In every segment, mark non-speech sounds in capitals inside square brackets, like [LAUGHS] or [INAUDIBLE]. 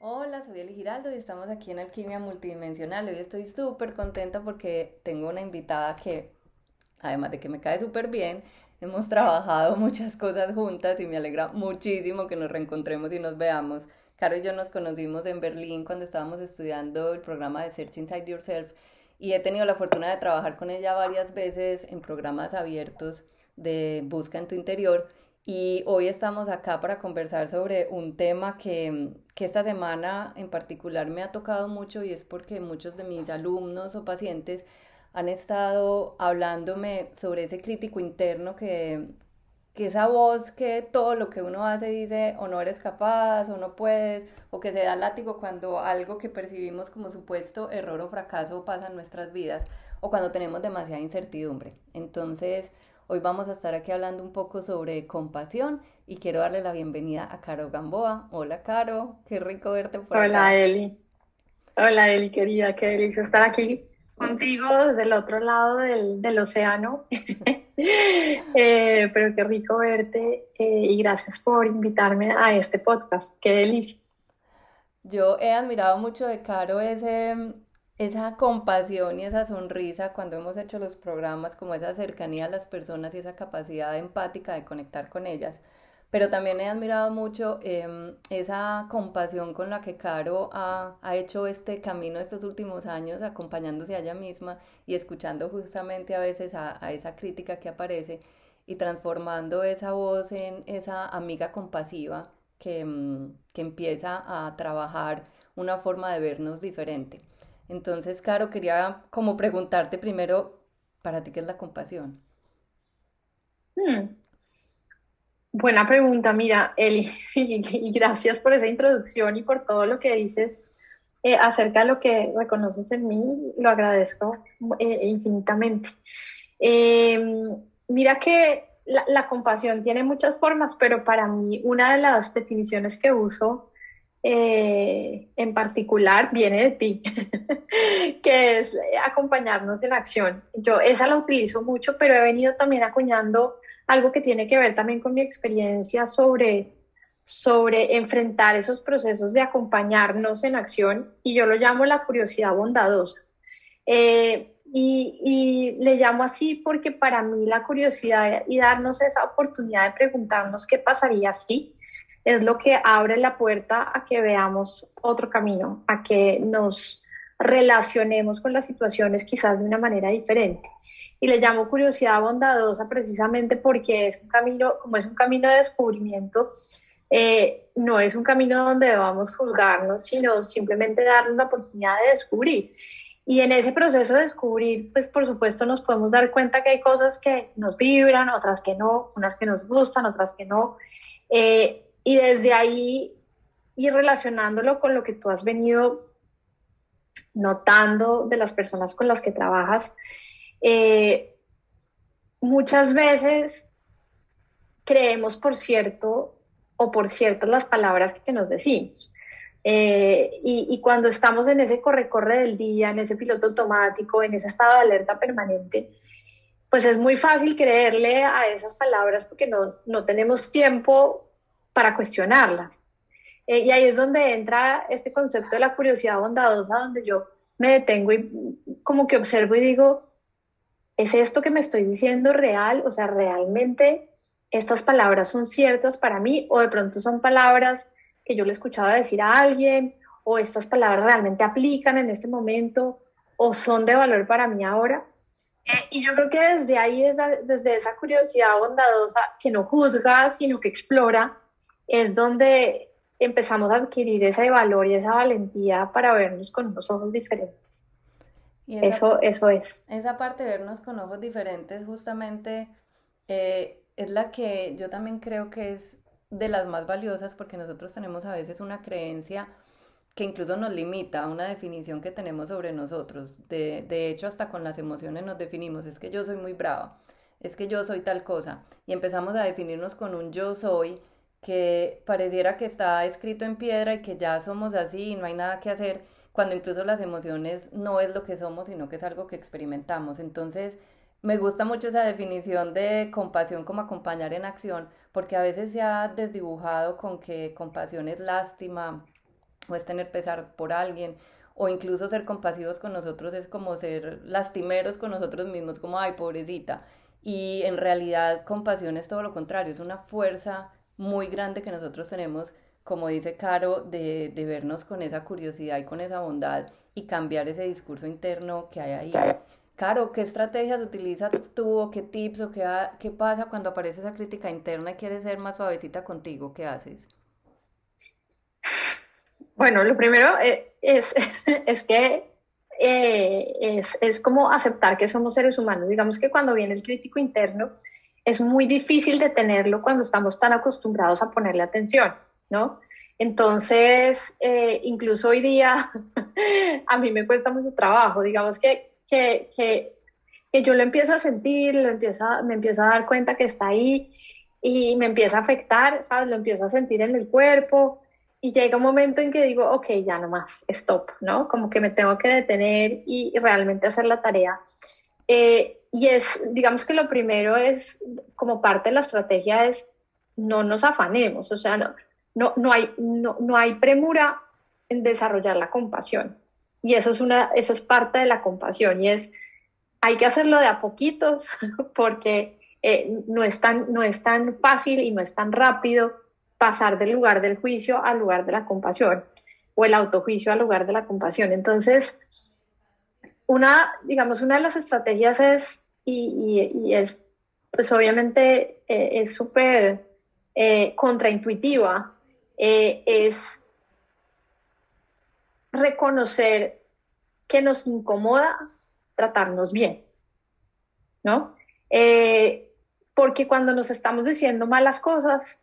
Hola, soy Eli Giraldo y estamos aquí en Alquimia Multidimensional. Hoy estoy súper contenta porque tengo una invitada que, además de que me cae súper bien, hemos [LAUGHS] trabajado muchas cosas juntas y me alegra muchísimo que nos reencontremos y nos veamos. Caro y yo nos conocimos en Berlín cuando estábamos estudiando el programa de Search Inside Yourself y he tenido la fortuna de trabajar con ella varias veces en programas abiertos de Busca en tu interior y hoy estamos acá para conversar sobre un tema que, que, esta semana en particular me ha tocado mucho y es porque muchos de mis alumnos o pacientes han estado hablándome sobre ese crítico interno que, que esa voz que todo lo que uno hace dice o no eres capaz o no puedes o que se da látigo cuando algo que percibimos como supuesto error o fracaso pasa en nuestras vidas o cuando tenemos demasiada incertidumbre. Entonces, Hoy vamos a estar aquí hablando un poco sobre compasión y quiero darle la bienvenida a Caro Gamboa. Hola Caro, qué rico verte por Hola Eli. Hola Eli, querida, qué delicia estar aquí contigo desde el otro lado del, océano. [LAUGHS] Eh, pero qué rico verte eh, y gracias por invitarme a este podcast. Qué delicia. Yo he admirado mucho de Caro ese, esa compasión y esa sonrisa cuando hemos hecho los programas, como esa cercanía a las personas y esa capacidad empática de conectar con ellas. Pero también he admirado mucho em, esa compasión con la que Caro ha, hecho este camino estos últimos años, acompañándose a ella misma y escuchando justamente a veces a, esa crítica que aparece y transformando esa voz en esa amiga compasiva que, em, que empieza a trabajar una forma de vernos diferente. Entonces, Caro, quería como preguntarte primero, ¿para ti qué es la compasión? Hmm. Buena pregunta, mira, Eli, [LAUGHS] y gracias por esa introducción y por todo lo que dices eh, acerca de lo que reconoces en mí, lo agradezco eh, infinitamente. Em, mira que la, la, compasión tiene muchas formas, pero para mí una de las definiciones que uso eh, en particular viene de ti, [LAUGHS] que es acompañarnos en acción. Yo esa la utilizo mucho, pero he venido también acuñando algo que tiene que ver también con mi experiencia sobre, sobre enfrentar esos procesos de acompañarnos en acción y yo lo llamo la curiosidad bondadosa. Eh, y, y, le llamo así porque para mí la curiosidad y darnos esa oportunidad de preguntarnos qué pasaría si es lo que abre la puerta a que veamos otro camino, a que nos relacionemos con las situaciones quizás de una manera diferente. Y le llamo curiosidad bondadosa precisamente porque es un camino, como es un camino de descubrimiento, eh, no es un camino donde debamos juzgarnos, sino simplemente darnos la oportunidad de descubrir. Y en ese proceso de descubrir, pues por supuesto nos podemos dar cuenta que hay cosas que nos vibran, otras que no, unas que nos gustan, otras que no. Eh, y desde ahí ir relacionándolo con lo que tú has venido notando de las personas con las que trabajas, eh, muchas veces creemos por cierto o por ciertas las palabras que nos decimos. Eh, y, y, cuando estamos en ese corre-corre del día, en ese piloto automático, en ese estado de alerta permanente, pues es muy fácil creerle a esas palabras porque no, no tenemos tiempo para cuestionarlas. Eh, y ahí es donde entra este concepto de la curiosidad bondadosa, donde yo me detengo y como que observo y digo, ¿es esto que me estoy diciendo real? O sea, ¿realmente estas palabras son ciertas para mí? ¿O de pronto son palabras que yo le escuchaba decir a alguien? ¿O estas palabras realmente aplican en este momento? ¿O son de valor para mí ahora? Eh, y yo creo que desde ahí, desde, esa curiosidad bondadosa que no juzga, sino que explora, es donde empezamos a adquirir ese valor y esa valentía para vernos con unos ojos diferentes. eso, eso es. Esa parte de vernos con ojos diferentes justamente eh, es la que yo también creo que es de las más valiosas porque nosotros tenemos a veces una creencia que incluso nos limita a una definición que tenemos sobre nosotros. De, de hecho, hasta con las emociones nos definimos, es que yo soy muy brava, es que yo soy tal cosa, y empezamos a definirnos con un yo soy que pareciera que está escrito en piedra y que ya somos así y no hay nada que hacer, cuando incluso las emociones no es lo que somos, sino que es algo que experimentamos. Entonces, me gusta mucho esa definición de compasión como acompañar en acción, porque a veces se ha desdibujado con que compasión es lástima o es tener pesar por alguien, o incluso ser compasivos con nosotros es como ser lastimeros con nosotros mismos, como, ay, pobrecita. Y en realidad compasión es todo lo contrario, es una fuerza muy grande que nosotros tenemos, como dice Caro, de, de vernos con esa curiosidad y con esa bondad y cambiar ese discurso interno que hay ahí. Caro, ¿qué estrategias utilizas tú o qué tips o qué, qué pasa cuando aparece esa crítica interna y quieres ser más suavecita contigo? ¿Qué haces? Bueno, lo primero eh, es, [LAUGHS] es que eh, es, es, como aceptar que somos seres humanos. Digamos que cuando viene el crítico interno, es muy difícil detenerlo cuando estamos tan acostumbrados a ponerle atención, ¿no? Entonces, eh, incluso hoy día, [LAUGHS] a mí me cuesta mucho trabajo. Digamos que que, que, que yo lo empiezo a sentir, lo empiezo me empiezo a dar cuenta que está ahí y me empieza a afectar, ¿sabes? Lo empiezo a sentir en el cuerpo y llega un momento en que digo, ok, ya no más, stop, ¿no? Como que me tengo que detener y, realmente hacer la tarea. Eh, y es, digamos que lo primero es, como parte de la estrategia es, no nos afanemos, o sea, no, no, no, hay, no, no hay premura en desarrollar la compasión. Y eso es, una, eso es parte de la compasión y es, hay que hacerlo de a poquitos [LAUGHS] porque eh, no, es tan, no es tan fácil y no es tan rápido pasar del lugar del juicio al lugar de la compasión o el autojuicio al lugar de la compasión. Entonces, una, digamos, una de las estrategias es, y, es, pues obviamente eh, es súper eh, contraintuitiva, es reconocer que nos incomoda tratarnos bien, ¿no? Eh, porque cuando nos estamos diciendo malas cosas,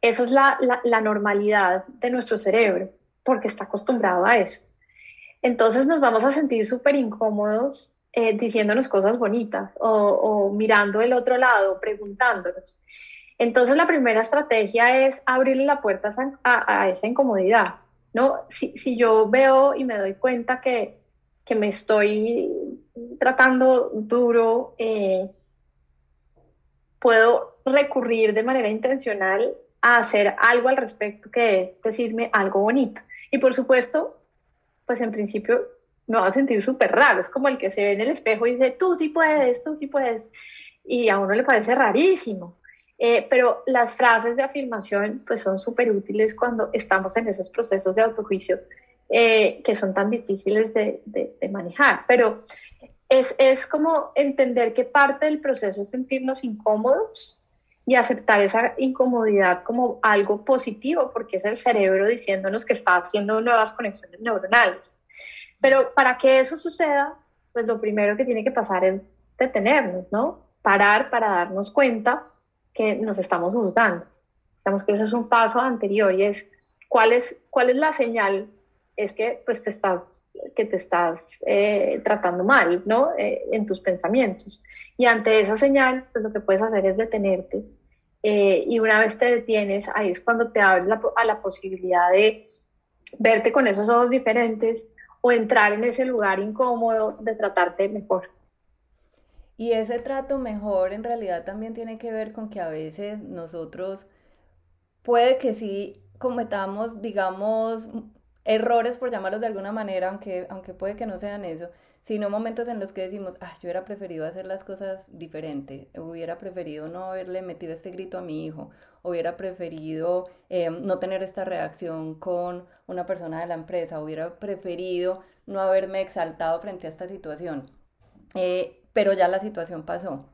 esa es la, normalidad de nuestro cerebro, porque está acostumbrado a eso. Entonces nos vamos a sentir súper incómodos eh, diciéndonos cosas bonitas o, mirando el otro lado, preguntándonos. Entonces la primera estrategia es abrirle la puerta a esa incomodidad. ¿no? Si, yo veo y me doy cuenta que, me estoy tratando duro, eh, puedo recurrir de manera intencional a hacer algo al respecto, que es decirme algo bonito. Y por supuesto, pues en principio me va a sentir súper raro, es como el que se ve en el espejo y dice, tú sí puedes, tú sí puedes. Y a uno le parece rarísimo. Eh, pero las frases de afirmación pues son súper útiles cuando estamos en esos procesos de autojuicio eh, que son tan difíciles de, de, manejar. Pero es, es, como entender que parte del proceso es sentirnos incómodos y aceptar esa incomodidad como algo positivo, porque es el cerebro diciéndonos que está haciendo nuevas conexiones neuronales. Pero para que eso suceda, pues lo primero que tiene que pasar es detenernos, ¿no? Parar para darnos cuenta que nos estamos juzgando. Digamos que ese es un paso anterior y es cuál es, cuál es la señal, es que pues te estás, que te estás eh, tratando mal, ¿no? Eh, en tus pensamientos. Y ante esa señal, pues lo que puedes hacer es detenerte. Eh, y una vez te detienes, ahí es cuando te abres a la posibilidad de verte con esos ojos diferentes o entrar en ese lugar incómodo de tratarte mejor. Y ese trato mejor en realidad también tiene que ver con que a veces nosotros puede que sí cometamos, digamos, errores, por llamarlos de alguna manera, aunque, aunque puede que no sean eso, sino momentos en los que decimos, ah, yo hubiera preferido hacer las cosas diferente, hubiera preferido no haberle metido este grito a mi hijo, hubiera preferido em, no tener esta reacción con una persona de la empresa, hubiera preferido no haberme exaltado frente a esta situación. Eh, pero ya la situación pasó,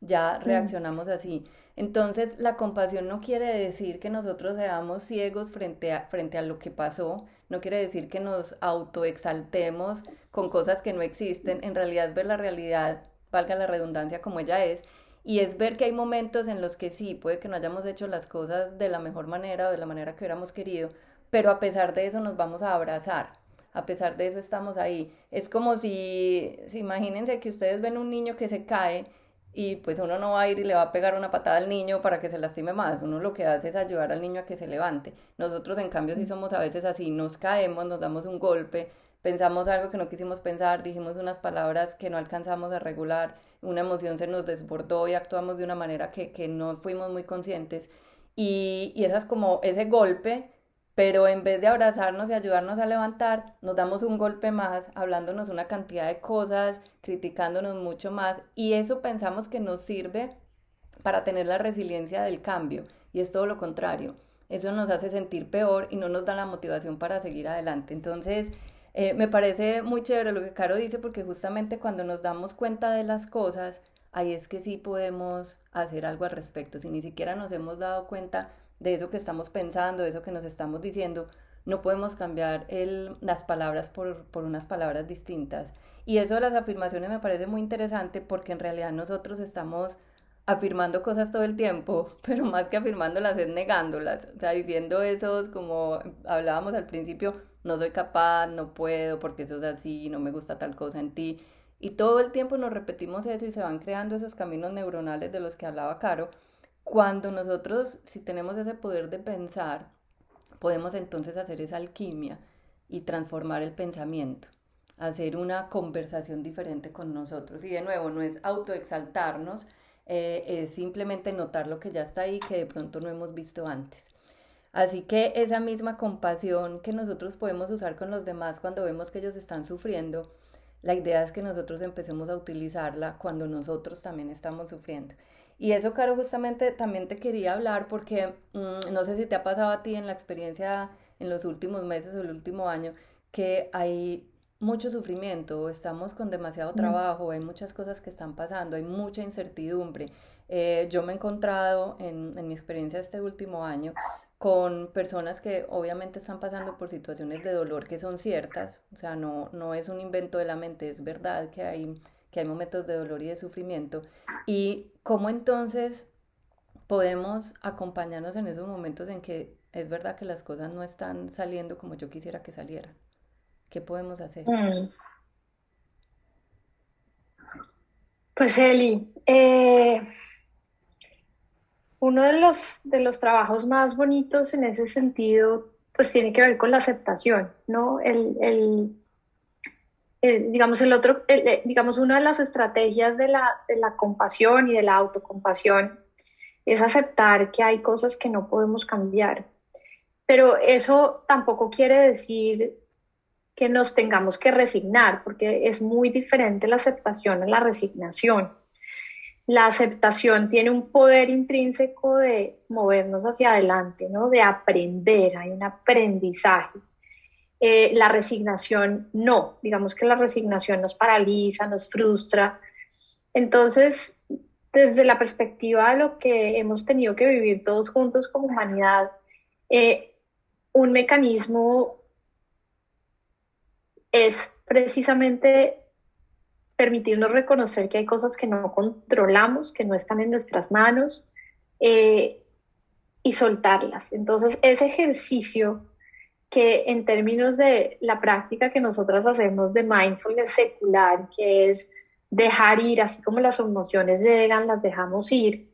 ya mm. reaccionamos así. Entonces, la compasión no quiere decir que nosotros seamos ciegos frente a, frente a lo que pasó, no quiere decir que nos autoexaltemos con cosas que no existen, en realidad es ver la realidad, valga la redundancia como ella es, y es ver que hay momentos en los que sí, puede que no hayamos hecho las cosas de la mejor manera o de la manera que hubiéramos querido, pero a pesar de eso nos vamos a abrazar a pesar de eso estamos ahí. Es como si, si, imagínense que ustedes ven un niño que se cae y pues uno no va a ir y le va a pegar una patada al niño para que se lastime más, uno lo que hace es ayudar al niño a que se levante. Nosotros en cambio si somos a veces así, nos caemos, nos damos un golpe, pensamos algo que no quisimos pensar, dijimos unas palabras que no alcanzamos a regular, una emoción se nos desbordó y actuamos de una manera que, que no fuimos muy conscientes y, y esas como ese golpe pero en vez de abrazarnos y ayudarnos a levantar, nos damos un golpe más, hablándonos una cantidad de cosas, criticándonos mucho más, y eso pensamos que nos sirve para tener la resiliencia del cambio, y es todo lo contrario. Eso nos hace sentir peor y no nos da la motivación para seguir adelante. Entonces, eh, me parece muy chévere lo que Caro dice porque justamente cuando nos damos cuenta de las cosas, ahí es que sí podemos hacer algo al respecto. Si ni siquiera nos hemos dado cuenta de eso que estamos pensando, de eso que nos estamos diciendo, no podemos cambiar el, las palabras por, por unas palabras distintas. Y eso de las afirmaciones me parece muy interesante porque en realidad nosotros estamos afirmando cosas todo el tiempo, [LAUGHS] pero más que afirmándolas es negándolas, o sea, diciendo esos como hablábamos al principio, no soy capaz, no puedo, porque eso es así, no me gusta tal cosa en ti. Y todo el tiempo nos repetimos eso y se van creando esos caminos neuronales de los que hablaba Caro, cuando nosotros, si tenemos ese poder de pensar, podemos entonces hacer esa alquimia y transformar el pensamiento, hacer una conversación diferente con nosotros. Y de nuevo, no es autoexaltarnos, eh, es simplemente notar lo que ya está ahí que de pronto no hemos visto antes. Así que esa misma compasión que nosotros podemos usar con los demás cuando vemos que ellos están sufriendo, la idea es que nosotros empecemos a utilizarla cuando nosotros también estamos sufriendo. Y eso, Caro, justamente también te quería hablar porque mm, no sé si te ha pasado a ti en la experiencia en los últimos meses o el último año, que hay mucho sufrimiento, estamos con demasiado trabajo, hay muchas cosas que están pasando, hay mucha incertidumbre. Eh, yo me he encontrado en, en mi experiencia este último año con personas que obviamente están pasando por situaciones de dolor que son ciertas, o sea, no, no es un invento de la mente, es verdad que hay que hay momentos de dolor y de sufrimiento, y cómo entonces podemos acompañarnos en esos momentos en que es verdad que las cosas no están saliendo como yo quisiera que salieran. ¿Qué podemos hacer? Mm. Pues Eli, eh, uno de los, de los trabajos más bonitos en ese sentido, pues tiene que ver con la aceptación, ¿no? El, el, digamos, el otro, digamos, una de las estrategias de la, de la compasión y de la autocompasión es aceptar que hay cosas que no podemos cambiar. Pero eso tampoco quiere decir que nos tengamos que resignar, porque es muy diferente la aceptación a la resignación. La aceptación tiene un poder intrínseco de movernos hacia adelante, ¿no? de aprender, hay un aprendizaje. Eh, la resignación no, digamos que la resignación nos paraliza, nos frustra. Entonces, desde la perspectiva de lo que hemos tenido que vivir todos juntos como humanidad, eh, un mecanismo es precisamente permitirnos reconocer que hay cosas que no controlamos, que no están en nuestras manos eh, y soltarlas. Entonces, ese ejercicio que en términos de la práctica que nosotras hacemos de mindfulness secular, que es dejar ir, así como las emociones llegan, las dejamos ir,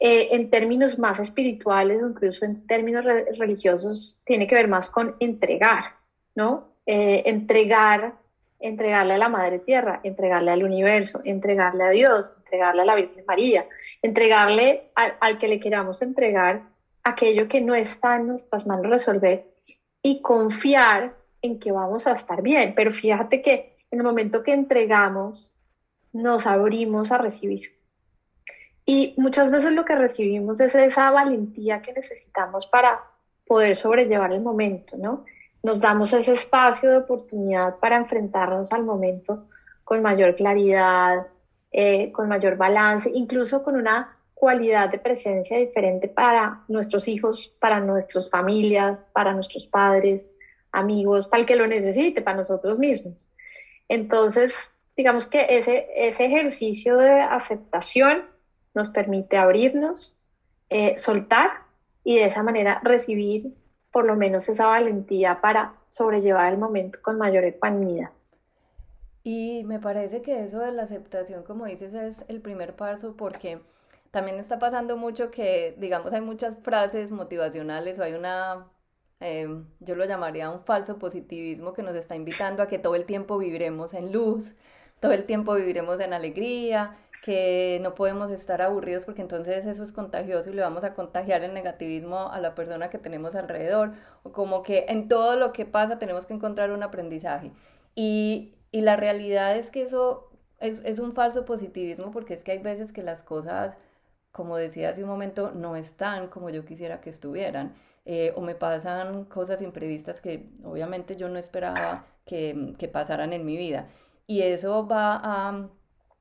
eh, en términos más espirituales o incluso en términos religiosos, tiene que ver más con entregar, ¿no? Eh, entregar, entregarle a la Madre Tierra, entregarle al universo, entregarle a Dios, entregarle a la Virgen María, entregarle al que le queramos entregar aquello que no está en nuestras manos resolver y confiar en que vamos a estar bien. Pero fíjate que en el momento que entregamos, nos abrimos a recibir. Y muchas veces lo que recibimos es esa valentía que necesitamos para poder sobrellevar el momento, ¿no? Nos damos ese espacio de oportunidad para enfrentarnos al momento con mayor claridad, eh, con mayor balance, incluso con una cualidad de presencia diferente para nuestros hijos, para nuestras familias, para nuestros padres, amigos, para el que lo necesite, para nosotros mismos. Entonces, digamos que ese, ese ejercicio de aceptación nos permite abrirnos, eh, soltar y de esa manera recibir por lo menos esa valentía para sobrellevar el momento con mayor ecuanimidad. Y me parece que eso de la aceptación, como dices, es el primer paso porque también está pasando mucho que, digamos, hay muchas frases motivacionales o hay una, em, yo lo llamaría un falso positivismo que nos está invitando a que todo el tiempo viviremos en luz, todo el tiempo viviremos en alegría que no podemos estar aburridos porque entonces eso es contagioso y le vamos a contagiar el negativismo a la persona que tenemos alrededor, o como que en todo lo que pasa tenemos que encontrar un aprendizaje. Y, y la realidad es que eso es, es un falso positivismo porque es que hay veces que las cosas, como decía hace un momento, no están como yo quisiera que estuvieran. Eh, o me pasan cosas imprevistas que obviamente yo no esperaba que, que pasaran en mi vida. Y eso va a,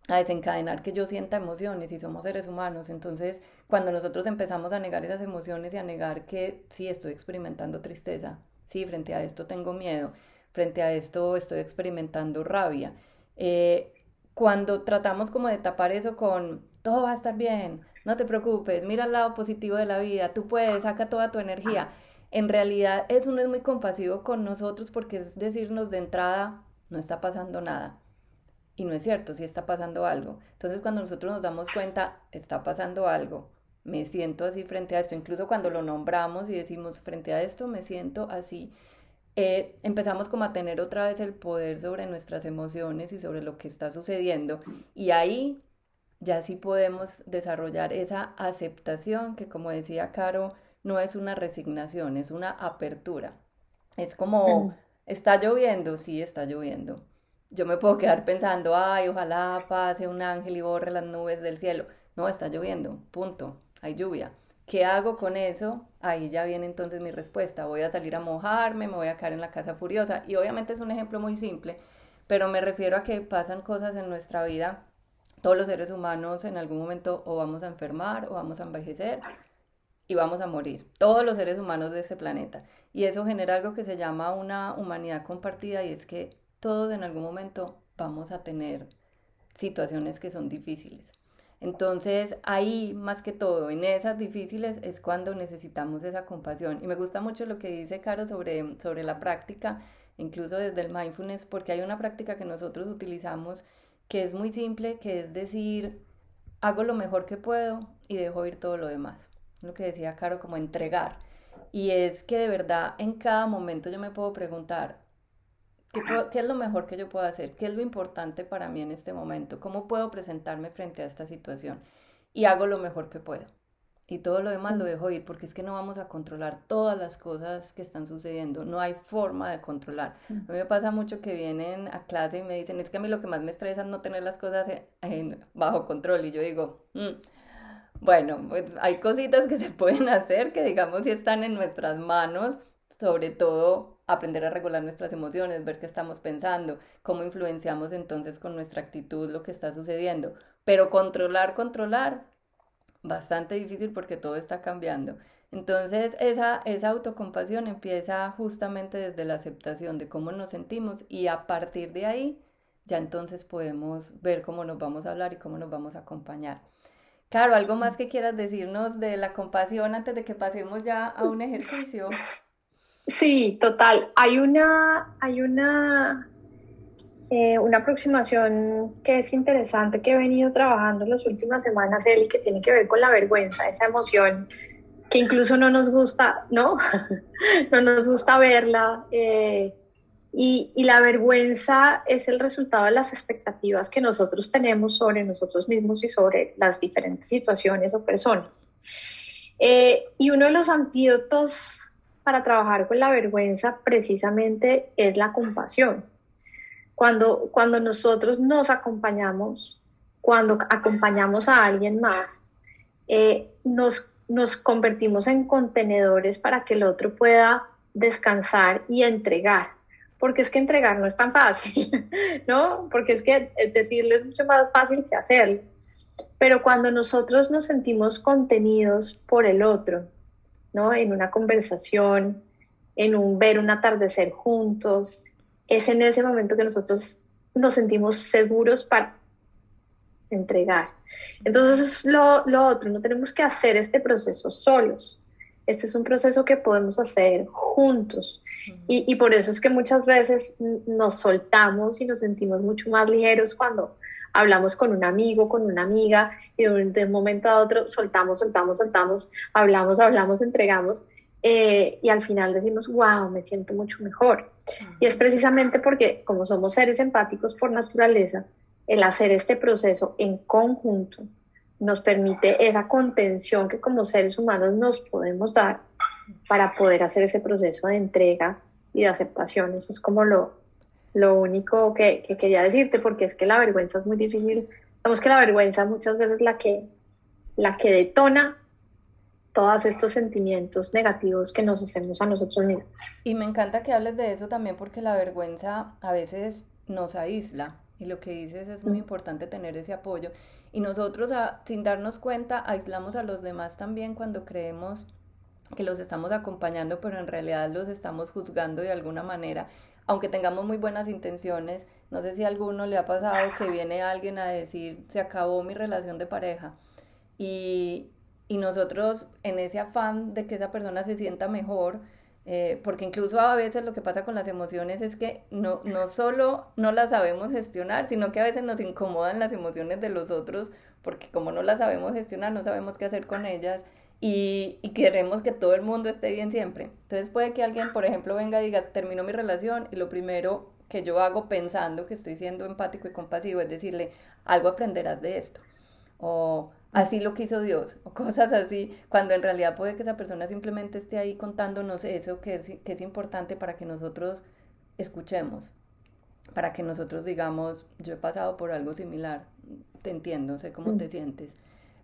a, desencadenar que yo sienta emociones y somos seres humanos. Entonces, cuando nosotros empezamos a negar esas emociones y a negar que sí estoy experimentando tristeza, sí, frente a esto tengo miedo, frente a esto estoy experimentando rabia. Eh, cuando tratamos como de tapar eso con todo va a estar bien, no te preocupes, mira el lado positivo de la vida, tú puedes, saca toda tu energía. En realidad eso no es muy compasivo con nosotros porque es decirnos de entrada, no está pasando nada. Y no es cierto, sí está pasando algo. Entonces cuando nosotros nos damos cuenta, está pasando algo, me siento así frente a esto, incluso cuando lo nombramos y decimos frente a esto, me siento así, eh, empezamos como a tener otra vez el poder sobre nuestras emociones y sobre lo que está sucediendo. Y ahí ya sí podemos desarrollar esa aceptación que, como decía Caro, no es una resignación, es una apertura. Es como, está lloviendo, sí está lloviendo. Yo me puedo quedar pensando, ay, ojalá pase un ángel y borre las nubes del cielo. No, está lloviendo, punto, hay lluvia. ¿Qué hago con eso? Ahí ya viene entonces mi respuesta. Voy a salir a mojarme, me voy a quedar en la casa furiosa. Y obviamente es un ejemplo muy simple, pero me refiero a que pasan cosas en nuestra vida. Todos los seres humanos en algún momento o vamos a enfermar o vamos a envejecer y vamos a morir. Todos los seres humanos de este planeta. Y eso genera algo que se llama una humanidad compartida y es que todos en algún momento vamos a tener situaciones que son difíciles. Entonces ahí más que todo, en esas difíciles es cuando necesitamos esa compasión. Y me gusta mucho lo que dice Caro sobre, sobre la práctica, incluso desde el mindfulness, porque hay una práctica que nosotros utilizamos que es muy simple, que es decir, hago lo mejor que puedo y dejo ir todo lo demás. Lo que decía Caro, como entregar. Y es que de verdad en cada momento yo me puedo preguntar, ¿Qué, es lo mejor que yo puedo hacer? ¿Qué es lo importante para mí en este momento? ¿Cómo puedo presentarme frente a esta situación? Y hago lo mejor que puedo. Y todo lo demás lo dejo ir porque es que no vamos a controlar todas las cosas que están sucediendo. No hay forma de controlar. A mí me pasa mucho que vienen a clase y me dicen, es que a mí lo que más me estresa es no tener las cosas en, bajo control. Y yo digo, mm, bueno, pues hay cositas que se pueden hacer que digamos si están en nuestras manos, sobre todo aprender a regular nuestras emociones, ver qué estamos pensando, cómo influenciamos entonces con nuestra actitud lo que está sucediendo. Pero controlar, controlar, bastante difícil porque todo está cambiando. Entonces esa, esa autocompasión empieza justamente desde la aceptación de cómo nos sentimos y a partir de ahí ya entonces podemos ver cómo nos vamos a hablar y cómo nos vamos a acompañar. Claro, ¿algo más que quieras decirnos de la compasión antes de que pasemos ya a un ejercicio? [LAUGHS] Sí, total. Hay una, hay una, eh, una aproximación que es interesante que he venido trabajando en las últimas semanas, Eli, que tiene que ver con la vergüenza, esa emoción que incluso no nos gusta, ¿no? [LAUGHS] no nos gusta verla. Eh, y, y, la vergüenza es el resultado de las expectativas que nosotros tenemos sobre nosotros mismos y sobre las diferentes situaciones o personas. Eh, y uno de los antídotos para trabajar con la vergüenza precisamente es la compasión. Cuando, cuando nosotros nos acompañamos, cuando acompañamos a alguien más, eh, nos, nos convertimos en contenedores para que el otro pueda descansar y entregar. Porque es que entregar no es tan fácil, [LAUGHS] ¿no? Porque es que decirle es mucho más fácil que hacerlo. Pero cuando nosotros nos sentimos contenidos por el otro, ¿no? En una conversación, en un ver un atardecer juntos. Es en ese momento que nosotros nos sentimos seguros para entregar. Entonces, lo, lo otro, no tenemos que hacer este proceso solos. Este es un proceso que podemos hacer juntos. Y, y, por eso es que muchas veces nos soltamos y nos sentimos mucho más ligeros cuando hablamos con un amigo, con una amiga, y de un momento a otro soltamos, soltamos, soltamos, hablamos, hablamos, entregamos, eh, y al final decimos, wow, me siento mucho mejor. Y es precisamente porque como somos seres empáticos por naturaleza, el hacer este proceso en conjunto nos permite esa contención que como seres humanos nos podemos dar para poder hacer ese proceso de entrega y de aceptación. Eso es como lo, lo único que, que quería decirte, porque es que la vergüenza es muy difícil. Sabemos que la vergüenza muchas veces la que, la que detona todos estos sentimientos negativos que nos hacemos a nosotros mismos. Y me encanta que hables de eso también porque la vergüenza a veces nos aísla y lo que dices es muy importante tener ese apoyo. Y nosotros, sin darnos cuenta, aislamos a los demás también cuando creemos que los estamos acompañando, pero en realidad los estamos juzgando de alguna manera. Aunque tengamos muy buenas intenciones, no sé si a alguno le ha pasado que viene alguien a decir, se acabó mi relación de pareja. Y, y nosotros en ese afán de que esa persona se sienta mejor, eh, porque incluso a veces lo que pasa con las emociones es que no, no solo no las sabemos gestionar, sino que a veces nos incomodan las emociones de los otros, porque como no las sabemos gestionar, no sabemos qué hacer con ellas y, y queremos que todo el mundo esté bien siempre. Entonces puede que alguien, por ejemplo, venga y diga, terminó mi relación y lo primero que yo hago pensando que estoy siendo empático y compasivo es decirle, algo aprenderás de esto. O así lo quiso Dios, o cosas así, cuando en realidad puede que esa persona simplemente esté ahí contándonos eso que es, que es importante para que nosotros escuchemos, para que nosotros digamos, yo he pasado por algo similar, te entiendo, sé cómo te sientes.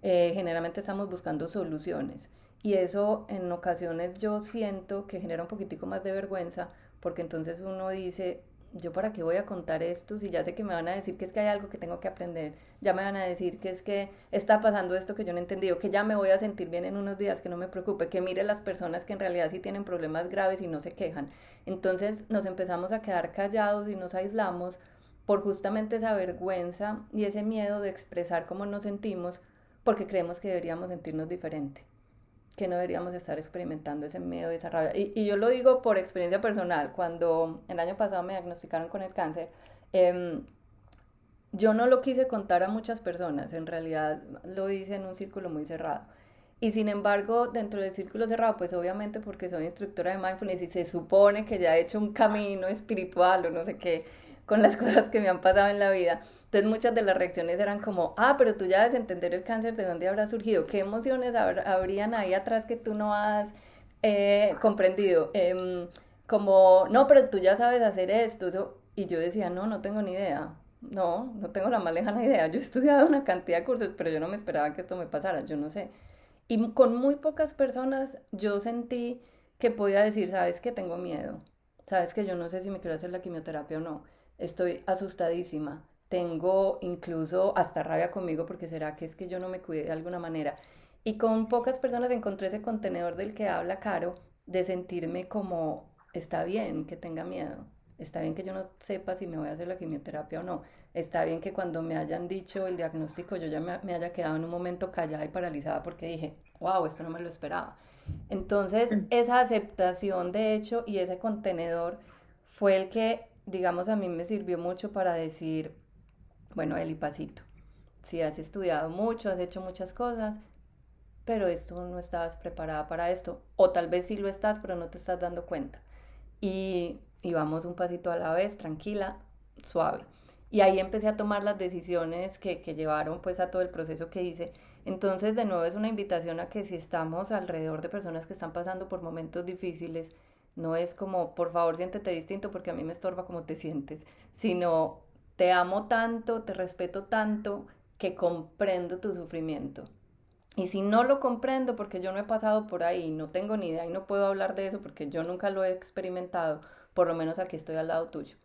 Eh, generalmente estamos buscando soluciones y eso en ocasiones yo siento que genera un poquitico más de vergüenza porque entonces uno dice, yo para qué voy a contar esto si ya sé que me van a decir que es que hay algo que tengo que aprender, ya me van a decir que es que está pasando esto que yo no he entendido, que ya me voy a sentir bien en unos días, que no me preocupe, que mire las personas que en realidad sí tienen problemas graves y no se quejan. Entonces nos empezamos a quedar callados y nos aislamos por justamente esa vergüenza y ese miedo de expresar cómo nos sentimos porque creemos que deberíamos sentirnos diferente que no deberíamos estar experimentando ese miedo y esa rabia. Y, yo lo digo por experiencia personal. Cuando el año pasado me diagnosticaron con el cáncer, em, yo no lo quise contar a muchas personas, en realidad lo hice en un círculo muy cerrado. Y sin embargo, dentro del círculo cerrado, pues obviamente porque soy instructora de mindfulness y se supone que ya he hecho un camino espiritual o no sé qué con las [LAUGHS] cosas que me han pasado en la vida, entonces muchas de las reacciones eran como, ah, pero tú ya debes entender el cáncer, ¿de dónde habrá surgido? ¿Qué emociones habrían ahí atrás que tú no has eh, comprendido? Em, como, no, pero tú ya sabes hacer esto. Eso. Y yo decía, no, no tengo ni idea. No, no tengo la más lejana idea. Yo he estudiado una cantidad de cursos, pero yo no me esperaba que esto me pasara, yo no sé. Y con muy pocas personas yo sentí que podía decir, sabes que tengo miedo, sabes que yo no sé si me quiero hacer la quimioterapia o no, estoy asustadísima, tengo incluso hasta rabia conmigo porque será que es que yo no me cuide de alguna manera. Y con pocas personas encontré ese contenedor del que habla Caro, de sentirme como está bien que tenga miedo, está bien que yo no sepa si me voy a hacer la quimioterapia o no, está bien que cuando me hayan dicho el diagnóstico yo ya me, me haya quedado en un momento callada y paralizada porque dije, wow, esto no me lo esperaba. Entonces, mm. esa aceptación de hecho y ese contenedor fue el que, digamos, a mí me sirvió mucho para decir, bueno, Eli, pasito. Si has estudiado mucho, has hecho muchas cosas, pero esto no estabas preparada para esto. O tal vez sí lo estás, pero no te estás dando cuenta. Y, y vamos un pasito a la vez, tranquila, suave. Y ahí empecé a tomar las decisiones que, que llevaron pues a todo el proceso que hice. Entonces, de nuevo, es una invitación a que si estamos alrededor de personas que están pasando por momentos difíciles, no es como, por favor, siéntete distinto porque a mí me estorba como te sientes, sino te amo tanto, te respeto tanto que comprendo tu sufrimiento. Y si no lo comprendo porque yo no he pasado por ahí, no tengo ni idea y no puedo hablar de eso porque yo nunca lo he experimentado, por lo menos aquí estoy al lado tuyo.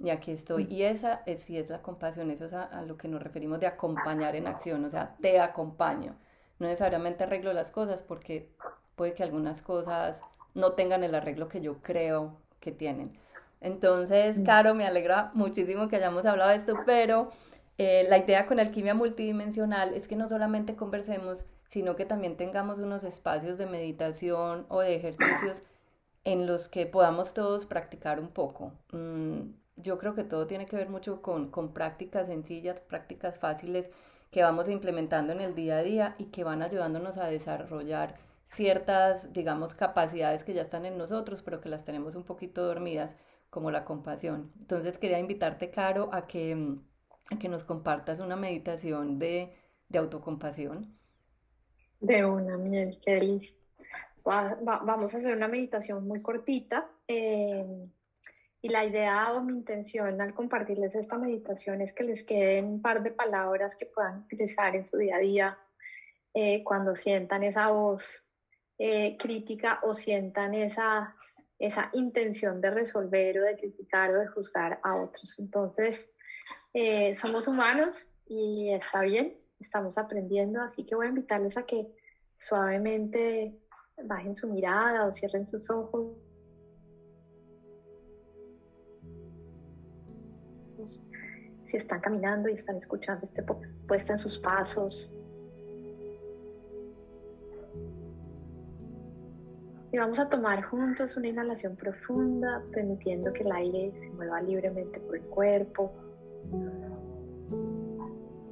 Y aquí estoy. Y esa es, sí es la compasión, eso es a, lo que nos referimos de acompañar en acción, o sea, te acompaño. No necesariamente arreglo las cosas porque puede que algunas cosas no tengan el arreglo que yo creo que tienen, entonces, mm. Caro, me alegra muchísimo que hayamos hablado de esto, pero eh, la idea con alquimia multidimensional es que no solamente conversemos, sino que también tengamos unos espacios de meditación o de ejercicios en los que podamos todos practicar un poco. Mm, yo creo que todo tiene que ver mucho con, con prácticas sencillas, prácticas fáciles que vamos implementando en el día a día y que van ayudándonos a desarrollar ciertas, digamos, capacidades que ya están en nosotros, pero que las tenemos un poquito dormidas como la compasión. Entonces quería invitarte, Caro, a que mm, a que nos compartas una meditación de, de autocompasión. De una, miel, qué delicia. vamos a hacer una meditación muy cortita. Eh, y la idea o mi intención al compartirles esta meditación es que les queden un par de palabras que puedan utilizar en su día a día eh, cuando sientan esa voz eh, crítica o sientan esa, esa intención de resolver o de criticar o de juzgar a otros. Entonces, eh, somos humanos y está bien, estamos aprendiendo, así que voy a invitarles a que suavemente bajen su mirada o cierren sus ojos si están caminando y están escuchando este puesta en sus pasos. Y vamos a tomar juntos una inhalación profunda, permitiendo que el aire se mueva libremente por el cuerpo.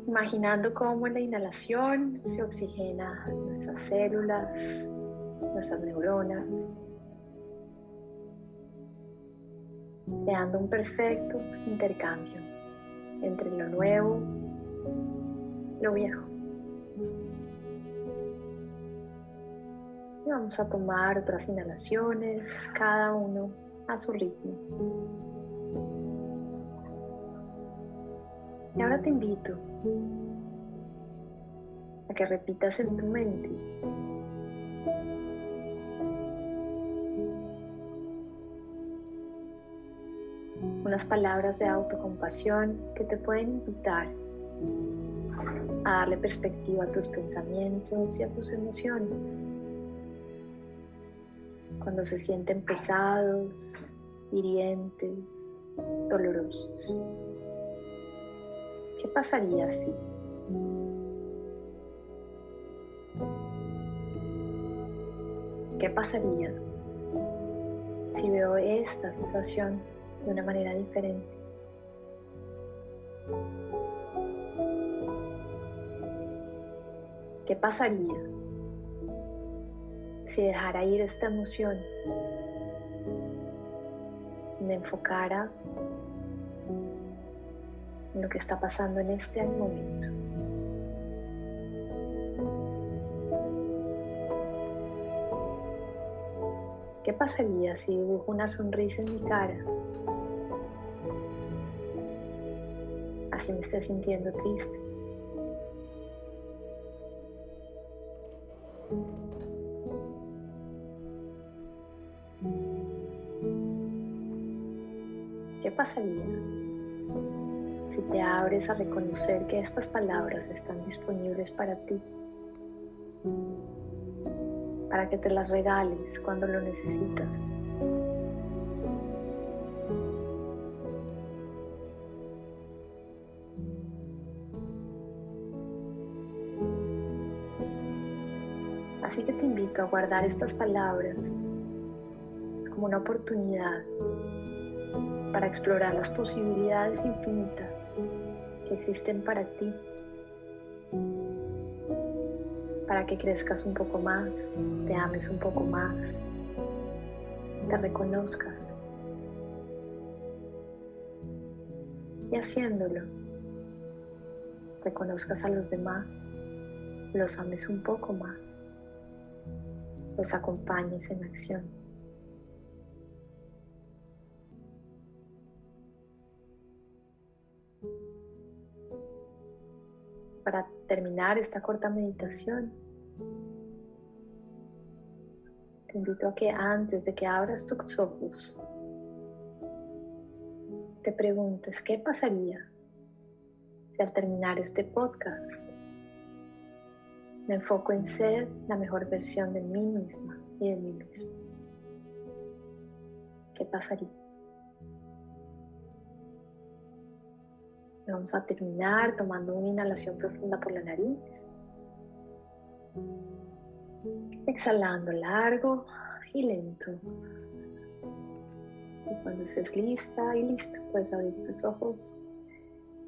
Imaginando cómo en la inhalación se oxigena nuestras células, nuestras neuronas, creando un perfecto intercambio entre lo nuevo y lo viejo. Vamos a tomar otras inhalaciones, cada uno a su ritmo. Y ahora te invito a que repitas en tu mente unas palabras de autocompasión que te pueden invitar a darle perspectiva a tus pensamientos y a tus emociones. Cuando se sienten pesados, hirientes, dolorosos. ¿Qué pasaría si ¿Qué pasaría si veo esta situación de una manera diferente. ¿Qué pasaría si dejara ir esta emoción me enfocara en lo que está pasando en este momento? ¿Qué pasaría si dibujo una sonrisa en mi cara si me esté sintiendo triste. A reconocer que estas palabras están disponibles para ti? Para que te las regales cuando lo necesitas. Así que te invito a guardar estas palabras como una oportunidad para explorar las posibilidades infinitas existen para ti, para que crezcas un poco más, te ames un poco más, te reconozcas. Y haciéndolo, reconozcas a los demás, los ames un poco más los acompañes en acción. Para terminar esta corta meditación, te invito a que antes de que abras tus ojos, te preguntes qué pasaría si al terminar este podcast me enfoco en ser la mejor versión de mí misma y de mí mismo. ¿Qué pasaría? Vamos a terminar tomando una inhalación profunda por la nariz. Exhalando largo y lento. Y cuando estés lista y listo, puedes abrir tus ojos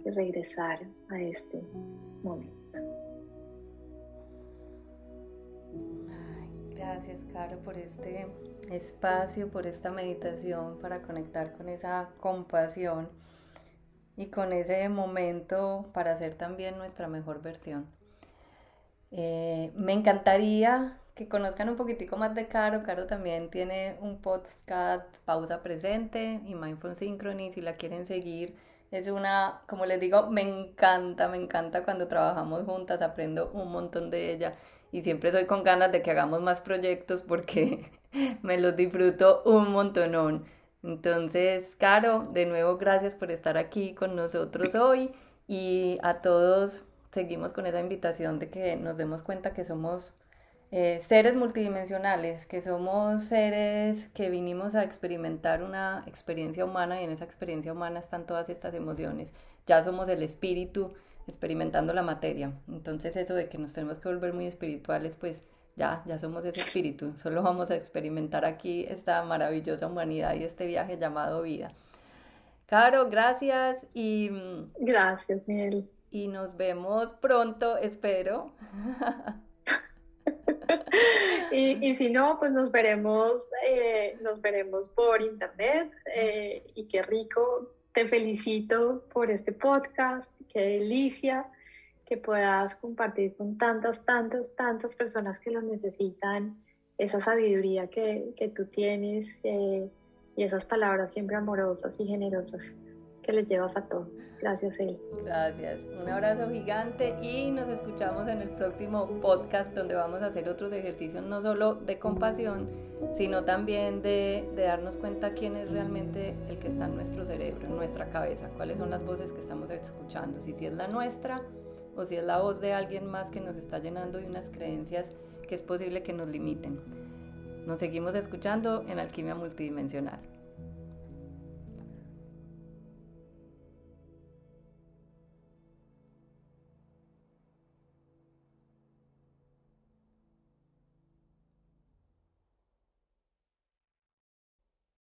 y regresar a este momento. Gracias, Caro, por este espacio, por esta meditación para conectar con esa compasión. Y con ese momento para ser también nuestra mejor versión. Eh, me encantaría que conozcan un poquitico más de Caro. Caro también tiene un podcast Pausa Presente y Mindful Synchrony si la quieren seguir. Es una, como les digo, me encanta, me encanta cuando trabajamos juntas, aprendo un montón de ella y siempre soy con ganas de que hagamos más proyectos porque [LAUGHS] me los disfruto un montonón. Entonces, Caro, de nuevo gracias por estar aquí con nosotros hoy y a todos seguimos con esa invitación de que nos demos cuenta que somos eh, seres multidimensionales, que somos seres que vinimos a experimentar una experiencia humana y en esa experiencia humana están todas estas emociones. Ya somos el espíritu experimentando la materia. Entonces eso de que nos tenemos que volver muy espirituales, pues ya, ya somos ese espíritu. Solo vamos a experimentar aquí esta maravillosa humanidad y este viaje llamado vida. Caro, gracias y... Gracias, Miguel. Y nos vemos pronto, espero. [LAUGHS] y, si no, pues nos veremos, eh, nos veremos por internet eh, y qué rico. Te felicito por este podcast, qué delicia que puedas compartir con tantas, tantas, tantas personas que lo necesitan, esa sabiduría que, que tú tienes eh, y esas palabras siempre amorosas y generosas que les llevas a todos. Gracias, Eli. Gracias. Un abrazo gigante y nos escuchamos en el próximo podcast donde vamos a hacer otros ejercicios no solo de compasión, sino también de, de darnos cuenta quién es realmente el que está en nuestro cerebro, en nuestra cabeza, cuáles son las voces que estamos escuchando, si, si es la nuestra o si es la voz de alguien más que nos está llenando de unas creencias que es posible que nos limiten. Nos seguimos escuchando en Alquimia Multidimensional.